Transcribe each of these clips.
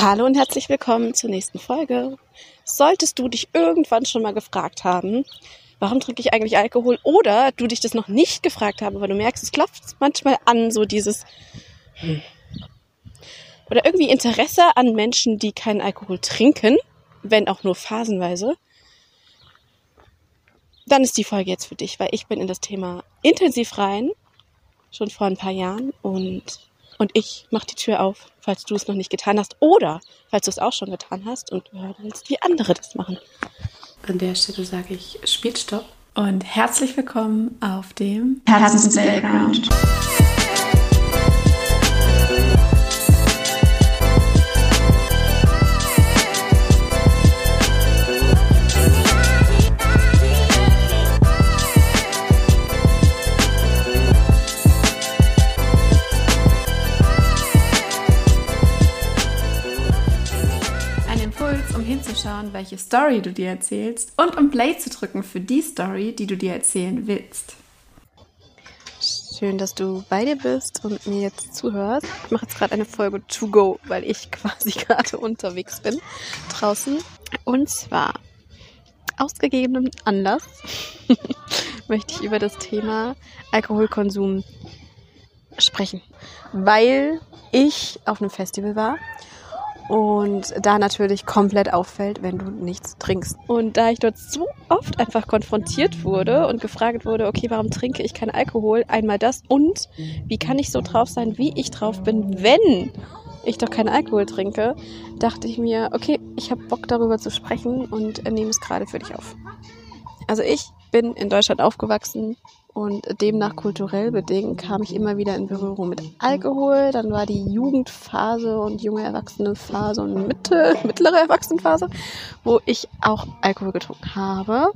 Hallo und herzlich willkommen zur nächsten Folge. Solltest du dich irgendwann schon mal gefragt haben, warum trinke ich eigentlich Alkohol oder du dich das noch nicht gefragt haben, aber du merkst, es klopft manchmal an, so dieses hm. oder irgendwie Interesse an Menschen, die keinen Alkohol trinken, wenn auch nur phasenweise, dann ist die Folge jetzt für dich, weil ich bin in das Thema intensiv rein, schon vor ein paar Jahren und und ich mache die Tür auf, falls du es noch nicht getan hast oder falls du es auch schon getan hast und du hören willst, wie andere das machen. An der Stelle sage ich Spielstopp und herzlich willkommen auf dem Herzens Hinzuschauen, welche Story du dir erzählst und um Play zu drücken für die Story, die du dir erzählen willst. Schön, dass du bei dir bist und mir jetzt zuhörst. Ich mache jetzt gerade eine Folge to go, weil ich quasi gerade unterwegs bin draußen. Und zwar aus gegebenem Anlass möchte ich über das Thema Alkoholkonsum sprechen, weil ich auf einem Festival war und da natürlich komplett auffällt, wenn du nichts trinkst. Und da ich dort so oft einfach konfrontiert wurde und gefragt wurde, okay, warum trinke ich keinen Alkohol? Einmal das und wie kann ich so drauf sein, wie ich drauf bin, wenn ich doch keinen Alkohol trinke, dachte ich mir, okay, ich habe Bock darüber zu sprechen und nehme es gerade für dich auf. Also ich bin in Deutschland aufgewachsen, und demnach kulturell bedingt kam ich immer wieder in Berührung mit Alkohol. Dann war die Jugendphase und junge Erwachsenenphase und Mitte, mittlere Erwachsenenphase, wo ich auch Alkohol getrunken habe,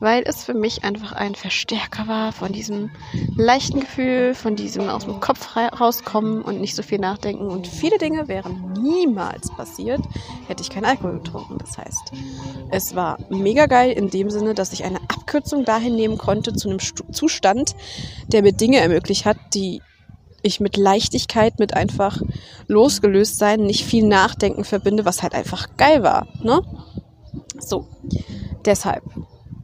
weil es für mich einfach ein Verstärker war von diesem leichten Gefühl, von diesem aus dem Kopf rauskommen und nicht so viel nachdenken. Und viele Dinge wären niemals passiert, hätte ich keinen Alkohol getrunken. Das heißt, es war mega geil in dem Sinne, dass ich eine Abkürzung dahin nehmen konnte zu einem Zustand, der mir Dinge ermöglicht hat, die ich mit Leichtigkeit, mit einfach losgelöst sein, nicht viel Nachdenken verbinde, was halt einfach geil war. Ne? So, deshalb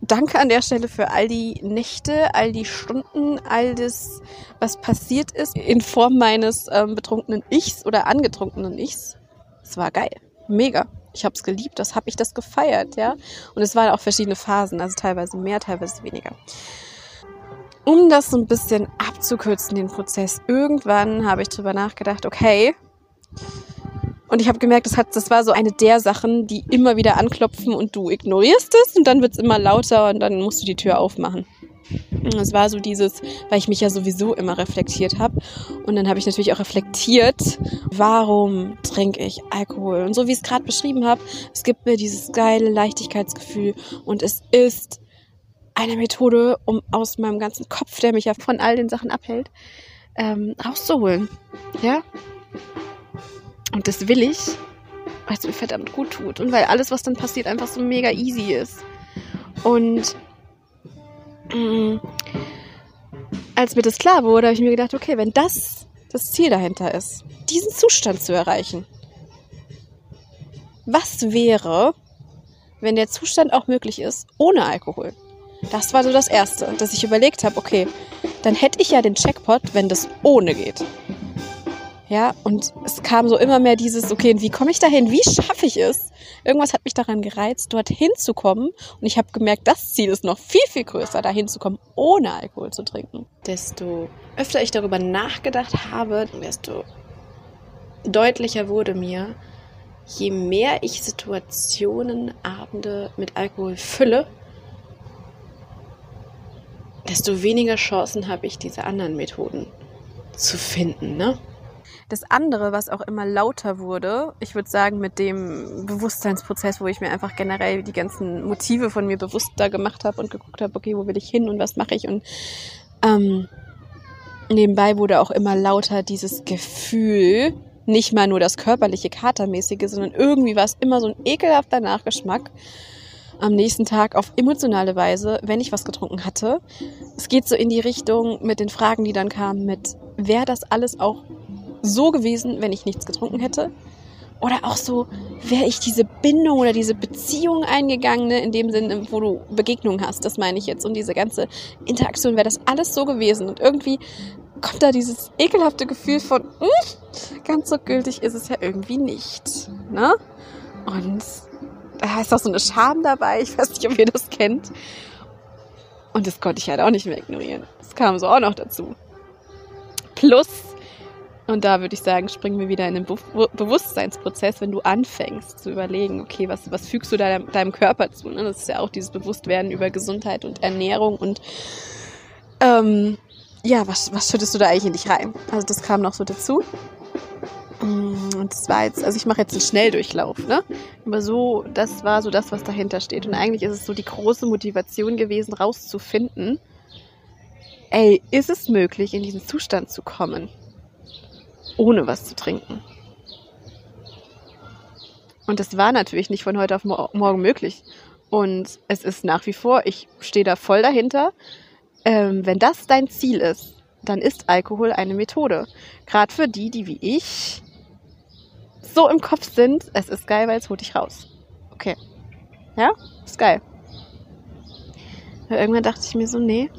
danke an der Stelle für all die Nächte, all die Stunden, all das, was passiert ist in Form meines ähm, betrunkenen Ichs oder angetrunkenen Ichs. Es war geil, mega. Ich habe es geliebt, das habe ich das gefeiert, ja. Und es waren auch verschiedene Phasen, also teilweise mehr, teilweise weniger um das so ein bisschen abzukürzen, den Prozess, irgendwann habe ich drüber nachgedacht, okay. Und ich habe gemerkt, das, hat, das war so eine der Sachen, die immer wieder anklopfen und du ignorierst es und dann wird es immer lauter und dann musst du die Tür aufmachen. Es war so dieses, weil ich mich ja sowieso immer reflektiert habe. Und dann habe ich natürlich auch reflektiert, warum trinke ich Alkohol? Und so wie ich es gerade beschrieben habe, es gibt mir dieses geile Leichtigkeitsgefühl und es ist eine Methode, um aus meinem ganzen Kopf, der mich ja von all den Sachen abhält, ähm, rauszuholen. Ja? Und das will ich, weil es mir verdammt gut tut und weil alles, was dann passiert, einfach so mega easy ist. Und mh, mm, als mir das klar wurde, habe ich mir gedacht, okay, wenn das das Ziel dahinter ist, diesen Zustand zu erreichen, was wäre, wenn der Zustand auch möglich ist ohne Alkohol? Das war so das Erste, dass ich überlegt habe, okay, dann hätte ich ja den Checkpot, wenn das ohne geht. Ja, und es kam so immer mehr dieses, okay, wie komme ich dahin? Wie schaffe ich es? Irgendwas hat mich daran gereizt, dorthin zu kommen. Und ich habe gemerkt, das Ziel ist noch viel, viel größer, dahin zu kommen, ohne Alkohol zu trinken. Desto öfter ich darüber nachgedacht habe, desto deutlicher wurde mir, je mehr ich Situationen, Abende mit Alkohol fülle, desto weniger Chancen habe ich, diese anderen Methoden zu finden. Ne? Das andere, was auch immer lauter wurde, ich würde sagen, mit dem Bewusstseinsprozess, wo ich mir einfach generell die ganzen Motive von mir bewusster gemacht habe und geguckt habe, okay, wo will ich hin und was mache ich und ähm, nebenbei wurde auch immer lauter dieses Gefühl, nicht mal nur das körperliche, katermäßige, sondern irgendwie war es immer so ein ekelhafter Nachgeschmack am nächsten Tag auf emotionale Weise, wenn ich was getrunken hatte. Es geht so in die Richtung mit den Fragen, die dann kamen, mit wäre das alles auch so gewesen, wenn ich nichts getrunken hätte? Oder auch so, wäre ich diese Bindung oder diese Beziehung eingegangen, ne, in dem Sinne, wo du Begegnungen hast, das meine ich jetzt. Und diese ganze Interaktion, wäre das alles so gewesen. Und irgendwie kommt da dieses ekelhafte Gefühl von, mh, hm, ganz so gültig ist es ja irgendwie nicht. Ne? Und da ist auch so eine Scham dabei. Ich weiß nicht, ob ihr das kennt. Und das konnte ich halt auch nicht mehr ignorieren. Das kam so auch noch dazu. Plus, und da würde ich sagen, springen wir wieder in den Be Bewusstseinsprozess, wenn du anfängst zu überlegen, okay, was, was fügst du deinem, deinem Körper zu? Ne? Das ist ja auch dieses Bewusstwerden über Gesundheit und Ernährung und ähm, ja, was, was schüttest du da eigentlich in dich rein? Also das kam noch so dazu. Mm, und das war jetzt, also ich mache jetzt einen Schnelldurchlauf, ne? Aber so, das war so das, was dahinter steht. Und eigentlich ist es so die große Motivation gewesen, rauszufinden, ey, ist es möglich, in diesen Zustand zu kommen, ohne was zu trinken? Und das war natürlich nicht von heute auf morgen möglich. Und es ist nach wie vor, ich stehe da voll dahinter. Ähm, wenn das dein Ziel ist, dann ist Alkohol eine Methode. Gerade für die, die wie ich so im Kopf sind, es ist geil, weil es holt dich raus. Okay. Ja, ist geil. Aber irgendwann dachte ich mir so, nee.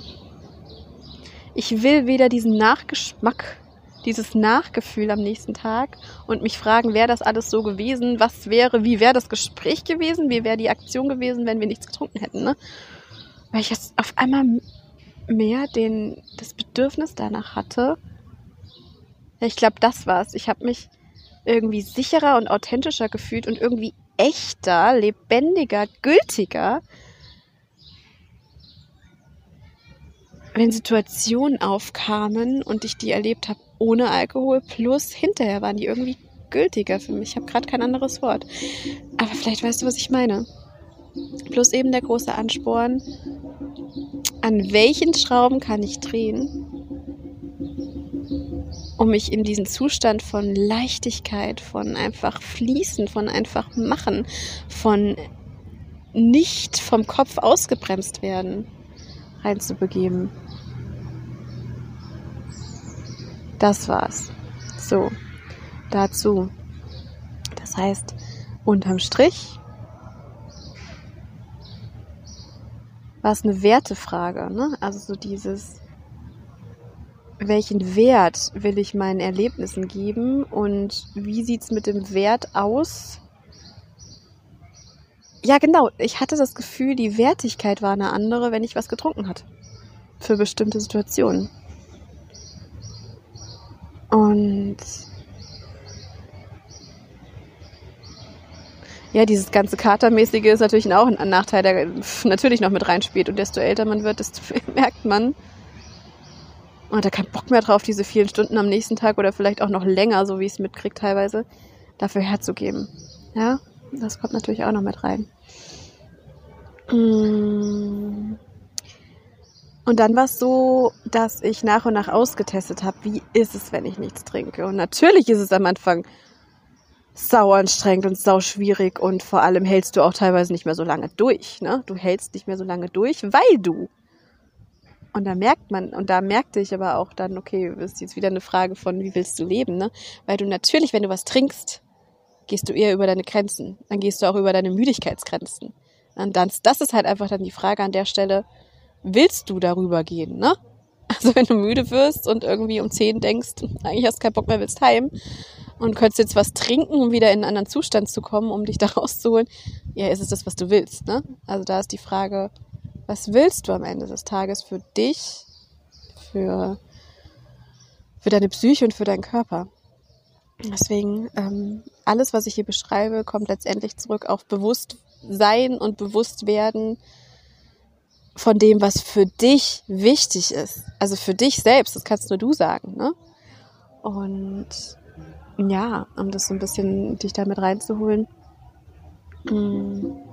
Ich will weder diesen Nachgeschmack, dieses Nachgefühl am nächsten Tag und mich fragen, wäre das alles so gewesen? Was wäre, wie wäre das Gespräch gewesen? Wie wäre die Aktion gewesen, wenn wir nichts getrunken hätten? Ne? Weil ich jetzt auf einmal mehr den, das Bedürfnis danach hatte. Ich glaube, das war's. Ich habe mich irgendwie sicherer und authentischer gefühlt und irgendwie echter, lebendiger, gültiger, wenn Situationen aufkamen und ich die erlebt habe ohne Alkohol, plus hinterher waren die irgendwie gültiger für mich. Ich habe gerade kein anderes Wort. Aber vielleicht weißt du, was ich meine. Plus eben der große Ansporn, an welchen Schrauben kann ich drehen, um mich in diesen Zustand von Leichtigkeit, von einfach fließen, von einfach machen, von nicht vom Kopf ausgebremst werden, reinzubegeben. Das war's. So, dazu. Das heißt, unterm Strich war es eine Wertefrage, ne? Also so dieses, welchen Wert will ich meinen Erlebnissen geben und wie sieht es mit dem Wert aus? Ja, genau. Ich hatte das Gefühl, die Wertigkeit war eine andere, wenn ich was getrunken hatte. Für bestimmte Situationen. Und ja, dieses ganze Katermäßige ist natürlich auch ein Nachteil, der natürlich noch mit reinspielt. Und desto älter man wird, desto mehr merkt man, und er keinen Bock mehr drauf, diese vielen Stunden am nächsten Tag oder vielleicht auch noch länger, so wie ich es mitkriege teilweise, dafür herzugeben. Ja, das kommt natürlich auch noch mit rein. Mm. Und dann war es so, dass ich nach und nach ausgetestet habe, wie ist es, wenn ich nichts trinke. Und natürlich ist es am Anfang sau anstrengend und sau schwierig und vor allem hältst du auch teilweise nicht mehr so lange durch. Ne? Du hältst nicht mehr so lange durch, weil du und da merkt man, und da merkte ich aber auch dann, okay, ist jetzt wieder eine Frage von, wie willst du leben, ne? Weil du natürlich, wenn du was trinkst, gehst du eher über deine Grenzen. Dann gehst du auch über deine Müdigkeitsgrenzen. Und dann, das ist halt einfach dann die Frage an der Stelle, willst du darüber gehen, ne? Also wenn du müde wirst und irgendwie um zehn denkst, eigentlich hast du keinen Bock mehr, willst heim und könntest jetzt was trinken, um wieder in einen anderen Zustand zu kommen, um dich da rauszuholen, ja, ist es das, was du willst, ne? Also da ist die Frage, was willst du am Ende des Tages für dich, für, für deine Psyche und für deinen Körper? Deswegen, ähm, alles, was ich hier beschreibe, kommt letztendlich zurück auf Bewusstsein und Bewusstwerden von dem, was für dich wichtig ist. Also für dich selbst, das kannst nur du sagen. Ne? Und ja, um das so ein bisschen dich damit reinzuholen. Mh, mm,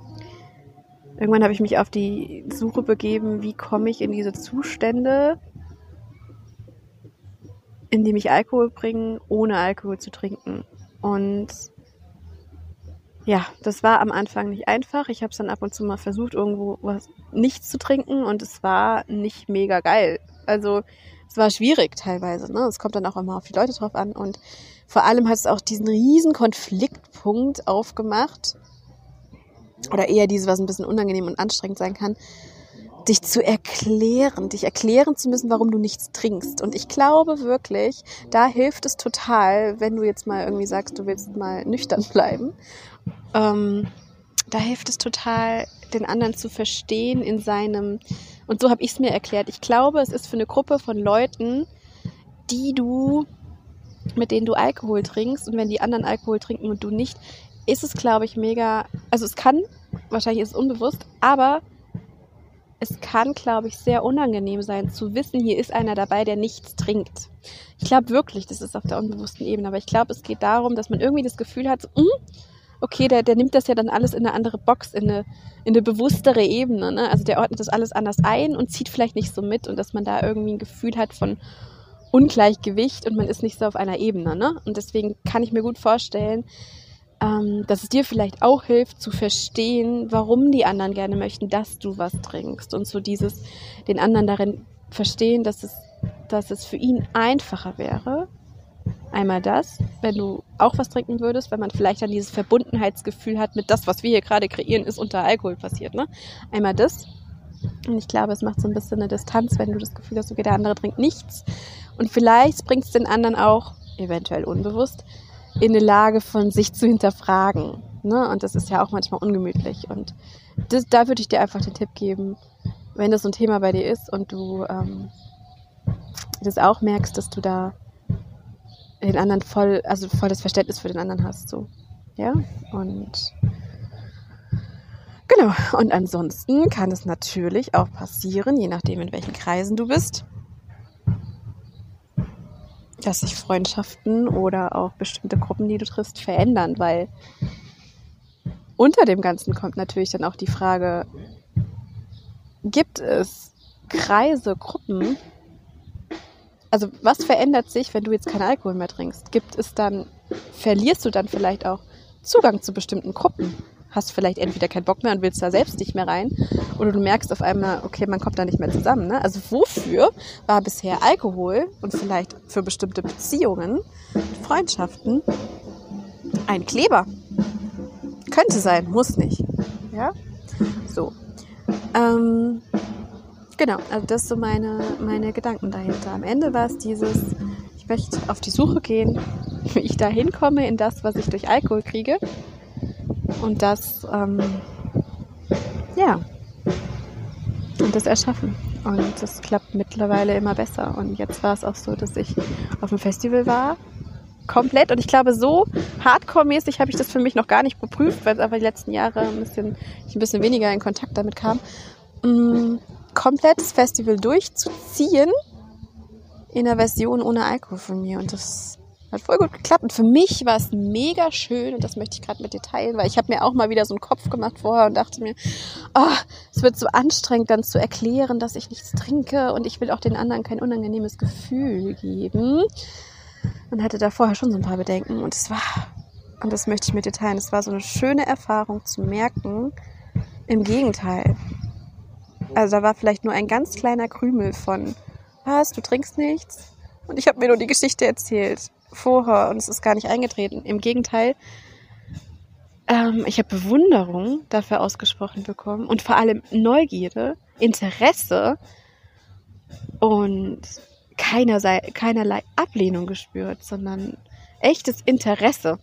Irgendwann habe ich mich auf die Suche begeben, wie komme ich in diese Zustände, indem ich Alkohol bringe, ohne Alkohol zu trinken. Und ja, das war am Anfang nicht einfach. Ich habe es dann ab und zu mal versucht, irgendwo was nichts zu trinken und es war nicht mega geil. Also es war schwierig teilweise. Ne? Es kommt dann auch immer auf die Leute drauf an. Und vor allem hat es auch diesen riesen Konfliktpunkt aufgemacht. Oder eher dieses, was ein bisschen unangenehm und anstrengend sein kann, dich zu erklären, dich erklären zu müssen, warum du nichts trinkst. Und ich glaube wirklich, da hilft es total, wenn du jetzt mal irgendwie sagst, du willst mal nüchtern bleiben. Ähm, da hilft es total, den anderen zu verstehen in seinem, und so habe ich es mir erklärt. Ich glaube, es ist für eine Gruppe von Leuten, die du, mit denen du Alkohol trinkst, und wenn die anderen Alkohol trinken und du nicht, ist es, glaube ich, mega, also es kann, wahrscheinlich ist es unbewusst, aber es kann, glaube ich, sehr unangenehm sein zu wissen, hier ist einer dabei, der nichts trinkt. Ich glaube wirklich, das ist auf der unbewussten Ebene, aber ich glaube, es geht darum, dass man irgendwie das Gefühl hat, so, mm, okay, der, der nimmt das ja dann alles in eine andere Box, in eine, in eine bewusstere Ebene. Ne? Also der ordnet das alles anders ein und zieht vielleicht nicht so mit und dass man da irgendwie ein Gefühl hat von Ungleichgewicht und man ist nicht so auf einer Ebene. Ne? Und deswegen kann ich mir gut vorstellen, ähm, dass es dir vielleicht auch hilft zu verstehen, warum die anderen gerne möchten, dass du was trinkst. Und so dieses, den anderen darin verstehen, dass es, dass es für ihn einfacher wäre. Einmal das, wenn du auch was trinken würdest, wenn man vielleicht dann dieses Verbundenheitsgefühl hat mit das, was wir hier gerade kreieren, ist unter Alkohol passiert. Ne? Einmal das. Und ich glaube, es macht so ein bisschen eine Distanz, wenn du das Gefühl hast, okay, der andere trinkt nichts. Und vielleicht bringt es den anderen auch, eventuell unbewusst, in eine Lage von sich zu hinterfragen. Ne? Und das ist ja auch manchmal ungemütlich. Und das, da würde ich dir einfach den Tipp geben, wenn das so ein Thema bei dir ist und du ähm, das auch merkst, dass du da den anderen voll, also voll das Verständnis für den anderen hast, so. Ja, und genau. Und ansonsten kann es natürlich auch passieren, je nachdem in welchen Kreisen du bist, dass sich Freundschaften oder auch bestimmte Gruppen, die du triffst, verändern, weil unter dem Ganzen kommt natürlich dann auch die Frage, gibt es Kreise, Gruppen? Also was verändert sich, wenn du jetzt keinen Alkohol mehr trinkst? Gibt es dann, verlierst du dann vielleicht auch Zugang zu bestimmten Gruppen? Hast vielleicht entweder keinen Bock mehr und willst da selbst nicht mehr rein oder du merkst auf einmal, okay, man kommt da nicht mehr zusammen. Ne? Also wofür war bisher Alkohol und vielleicht für bestimmte Beziehungen, Freundschaften ein Kleber? Könnte sein, muss nicht. Ja, so. Ähm, genau, also das so meine, meine Gedanken dahinter. Am Ende war es dieses, ich möchte auf die Suche gehen, wie ich da hinkomme in das, was ich durch Alkohol kriege und das, ähm, ja, und das erschaffen. Und das klappt mittlerweile immer besser. Und jetzt war es auch so, dass ich auf dem Festival war, komplett. Und ich glaube, so hardcore-mäßig habe ich das für mich noch gar nicht geprüft, weil es einfach die letzten Jahre ein bisschen, ich ein bisschen weniger in Kontakt damit kam. Mm, komplettes Festival durchzuziehen in einer Version ohne Alkohol von mir. Und das hat voll gut geklappt. Und für mich war es mega schön und das möchte ich gerade mit dir teilen, weil ich habe mir auch mal wieder so einen Kopf gemacht vorher und dachte mir, oh, es wird so anstrengend dann zu erklären, dass ich nichts trinke und ich will auch den anderen kein unangenehmes Gefühl geben. Und hatte da vorher schon so ein paar Bedenken und es war, und das möchte ich mit dir teilen, es war so eine schöne Erfahrung zu merken, im Gegenteil. Also da war vielleicht nur ein ganz kleiner Krümel von, was, du trinkst nichts? Und ich habe mir nur die Geschichte erzählt vorher und es ist gar nicht eingetreten. Im Gegenteil, ähm, ich habe Bewunderung dafür ausgesprochen bekommen und vor allem Neugierde, Interesse und keinerlei, keinerlei Ablehnung gespürt, sondern echtes Interesse.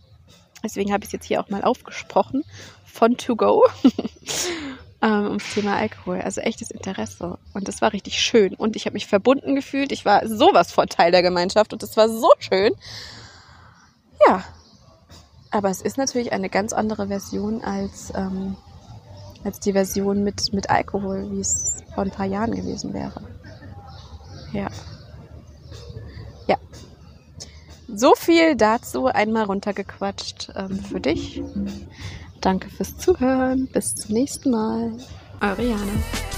Deswegen habe ich es jetzt hier auch mal aufgesprochen von To Go ähm, ums Thema Alkohol. Also echtes Interesse. Und das war richtig schön. Und ich habe mich verbunden gefühlt. Ich war sowas von Teil der Gemeinschaft und das war so schön. Ja. Aber es ist natürlich eine ganz andere Version als, ähm, als die Version mit, mit Alkohol, wie es vor ein paar Jahren gewesen wäre. Ja. Ja. So viel dazu einmal runtergequatscht ähm, für dich. Danke fürs Zuhören. Bis zum nächsten Mal. Eure Jana.